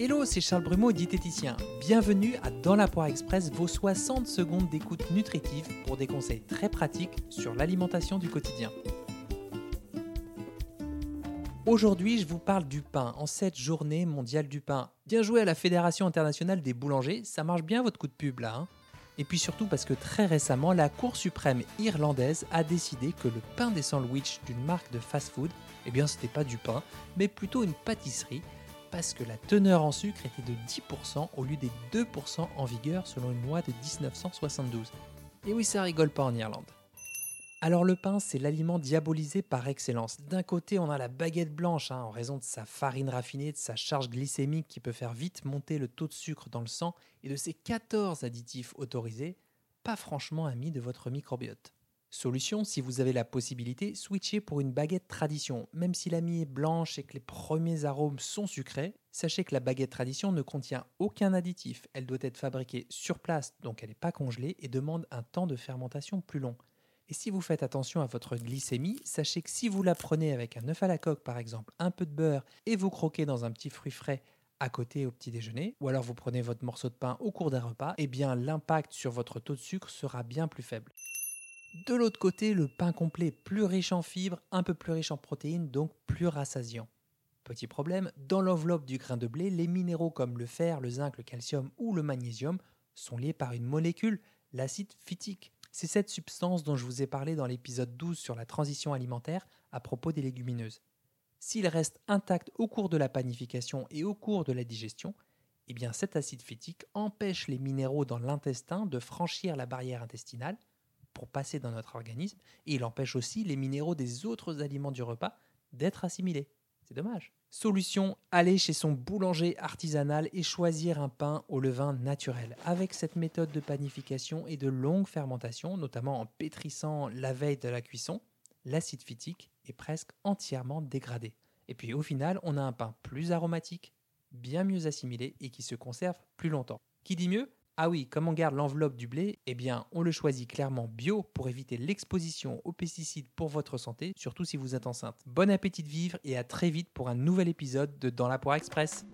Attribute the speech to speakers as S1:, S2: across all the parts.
S1: Hello, c'est Charles Brumeau, diététicien. Bienvenue à Dans la Poire Express, vos 60 secondes d'écoute nutritive pour des conseils très pratiques sur l'alimentation du quotidien. Aujourd'hui, je vous parle du pain en cette journée mondiale du pain. Bien joué à la Fédération internationale des boulangers, ça marche bien votre coup de pub là. Hein? Et puis surtout parce que très récemment, la Cour suprême irlandaise a décidé que le pain des sandwichs d'une marque de fast-food, eh bien c'était pas du pain, mais plutôt une pâtisserie parce que la teneur en sucre était de 10% au lieu des 2% en vigueur selon une loi de 1972. Et oui, ça rigole pas en Irlande. Alors le pain, c'est l'aliment diabolisé par excellence. D'un côté, on a la baguette blanche, hein, en raison de sa farine raffinée, de sa charge glycémique qui peut faire vite monter le taux de sucre dans le sang et de ses 14 additifs autorisés, pas franchement amis de votre microbiote. Solution, si vous avez la possibilité, switchez pour une baguette tradition. Même si la mie est blanche et que les premiers arômes sont sucrés, sachez que la baguette tradition ne contient aucun additif. Elle doit être fabriquée sur place, donc elle n'est pas congelée et demande un temps de fermentation plus long. Et si vous faites attention à votre glycémie, sachez que si vous la prenez avec un œuf à la coque par exemple, un peu de beurre et vous croquez dans un petit fruit frais à côté au petit déjeuner, ou alors vous prenez votre morceau de pain au cours d'un repas, eh bien l'impact sur votre taux de sucre sera bien plus faible. De l'autre côté, le pain complet plus riche en fibres, un peu plus riche en protéines, donc plus rassasiant. Petit problème, dans l'enveloppe du grain de blé, les minéraux comme le fer, le zinc, le calcium ou le magnésium sont liés par une molécule, l'acide phytique. C'est cette substance dont je vous ai parlé dans l'épisode 12 sur la transition alimentaire à propos des légumineuses. S'il reste intact au cours de la panification et au cours de la digestion, eh bien cet acide phytique empêche les minéraux dans l'intestin de franchir la barrière intestinale pour passer dans notre organisme et il empêche aussi les minéraux des autres aliments du repas d'être assimilés. C'est dommage. Solution, aller chez son boulanger artisanal et choisir un pain au levain naturel. Avec cette méthode de panification et de longue fermentation, notamment en pétrissant la veille de la cuisson, l'acide phytique est presque entièrement dégradé. Et puis au final, on a un pain plus aromatique, bien mieux assimilé et qui se conserve plus longtemps. Qui dit mieux? Ah oui, comme on garde l'enveloppe du blé Eh bien, on le choisit clairement bio pour éviter l'exposition aux pesticides pour votre santé, surtout si vous êtes enceinte. Bon appétit de vivre et à très vite pour un nouvel épisode de Dans la poire express.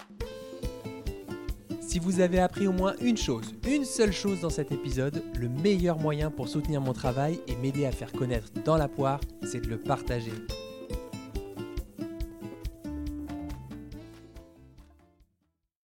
S1: Si vous avez appris au moins une chose, une seule chose dans cet épisode, le meilleur moyen pour soutenir mon travail et m'aider à faire connaître Dans la poire, c'est de le partager.